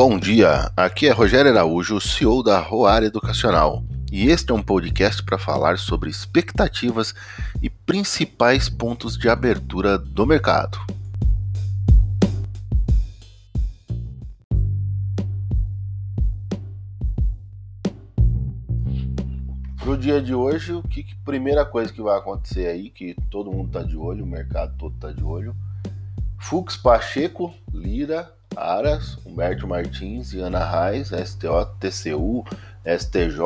Bom dia, aqui é Rogério Araújo, CEO da Roar Educacional, e este é um podcast para falar sobre expectativas e principais pontos de abertura do mercado. Para o dia de hoje, o que primeira coisa que vai acontecer aí, que todo mundo está de olho, o mercado todo está de olho, Fux Pacheco, Lira, Aras, Humberto Martins e Ana Reis, STO, TCU, STJ,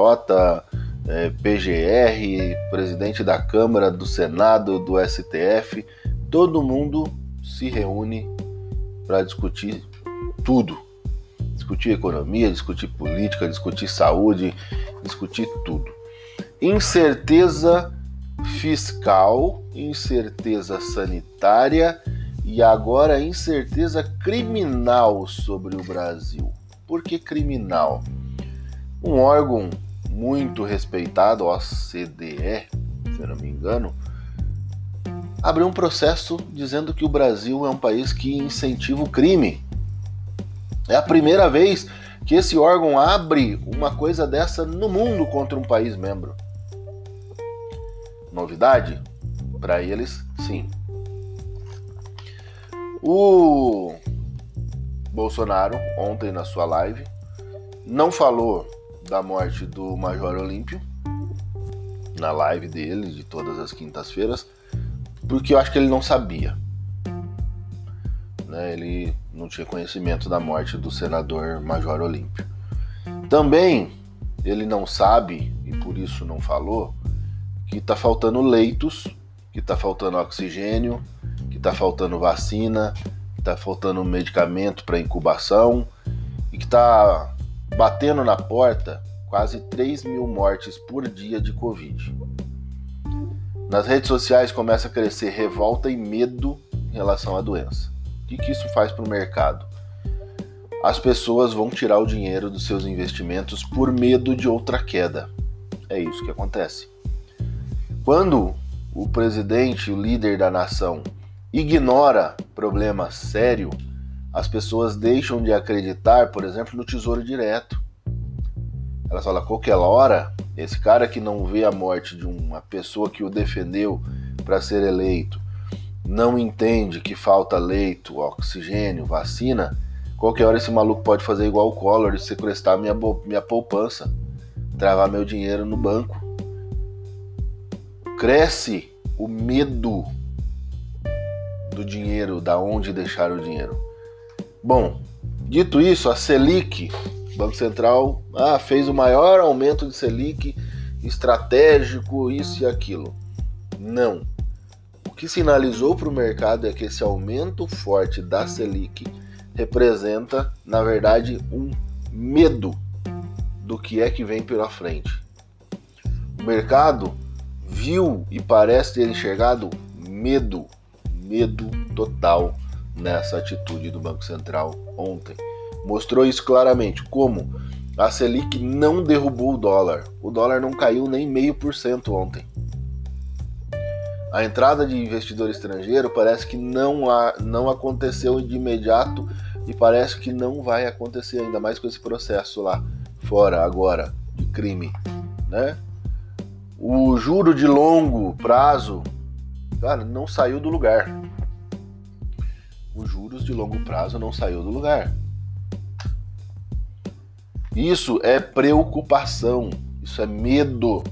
é, PGR, presidente da Câmara, do Senado, do STF, todo mundo se reúne para discutir tudo. Discutir economia, discutir política, discutir saúde, discutir tudo. Incerteza fiscal, incerteza sanitária e agora incerteza criminal sobre o Brasil. Por que criminal? Um órgão muito respeitado, OCDE, se não me engano, abriu um processo dizendo que o Brasil é um país que incentiva o crime. É a primeira vez que esse órgão abre uma coisa dessa no mundo contra um país membro. Novidade? Para eles, sim. O Bolsonaro, ontem na sua live, não falou da morte do Major Olímpio, na live dele, de todas as quintas-feiras, porque eu acho que ele não sabia. Né? Ele não tinha conhecimento da morte do senador Major Olímpio. Também ele não sabe, e por isso não falou, que está faltando leitos, que está faltando oxigênio, está faltando vacina, está faltando medicamento para incubação e que está batendo na porta quase 3 mil mortes por dia de Covid. Nas redes sociais começa a crescer revolta e medo em relação à doença. O que, que isso faz para o mercado? As pessoas vão tirar o dinheiro dos seus investimentos por medo de outra queda. É isso que acontece. Quando o presidente, o líder da nação, ignora problema sério, as pessoas deixam de acreditar, por exemplo, no tesouro direto. Elas falam, qualquer hora, esse cara que não vê a morte de uma pessoa que o defendeu para ser eleito, não entende que falta leito, oxigênio, vacina, qualquer hora esse maluco pode fazer igual o Collor e sequestrar minha, minha poupança, travar meu dinheiro no banco. Cresce o medo do dinheiro, da onde deixar o dinheiro. Bom, dito isso, a Selic, Banco Central, ah, fez o maior aumento de Selic estratégico, isso e aquilo. Não. O que sinalizou para o mercado é que esse aumento forte da Selic representa, na verdade, um medo do que é que vem pela frente. O mercado viu e parece ter enxergado medo medo total nessa atitude do Banco Central ontem. Mostrou isso claramente. Como? A Selic não derrubou o dólar. O dólar não caiu nem meio por cento ontem. A entrada de investidor estrangeiro parece que não, há, não aconteceu de imediato e parece que não vai acontecer ainda mais com esse processo lá fora agora de crime, né? O juro de longo prazo cara, não saiu do lugar. Os juros de longo prazo não saiu do lugar. Isso é preocupação, isso é medo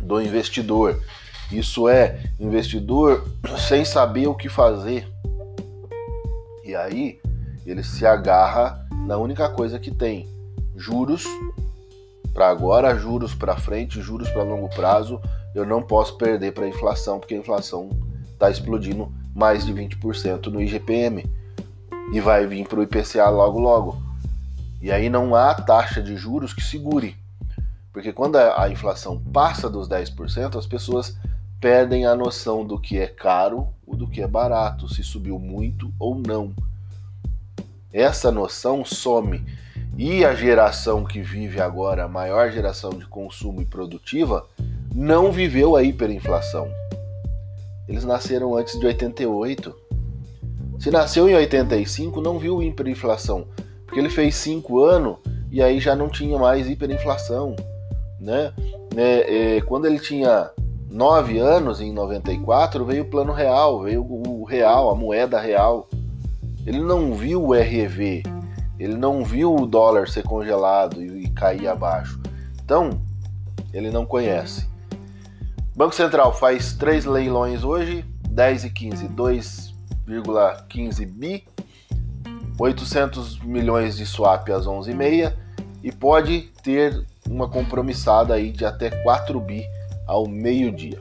do investidor. Isso é investidor sem saber o que fazer. E aí ele se agarra na única coisa que tem: juros para agora, juros para frente, juros para longo prazo, eu não posso perder para a inflação, porque a inflação está explodindo mais de 20% no IGPM e vai vir para o IPCA logo logo. E aí não há taxa de juros que segure, porque quando a inflação passa dos 10%, as pessoas perdem a noção do que é caro ou do que é barato, se subiu muito ou não. Essa noção some e a geração que vive agora, a maior geração de consumo e produtiva, não viveu a hiperinflação. Eles nasceram antes de 88. Se nasceu em 85, não viu hiperinflação. Porque ele fez 5 anos e aí já não tinha mais hiperinflação, né? É, é, quando ele tinha 9 anos, em 94, veio o plano real, veio o real, a moeda real. Ele não viu o REV, ele não viu o dólar ser congelado e, e cair abaixo. Então, ele não conhece. Banco Central faz três leilões hoje, 10 e 15, 2,15 bi, 800 milhões de swap às 11h30 e pode ter uma compromissada aí de até 4 bi ao meio-dia.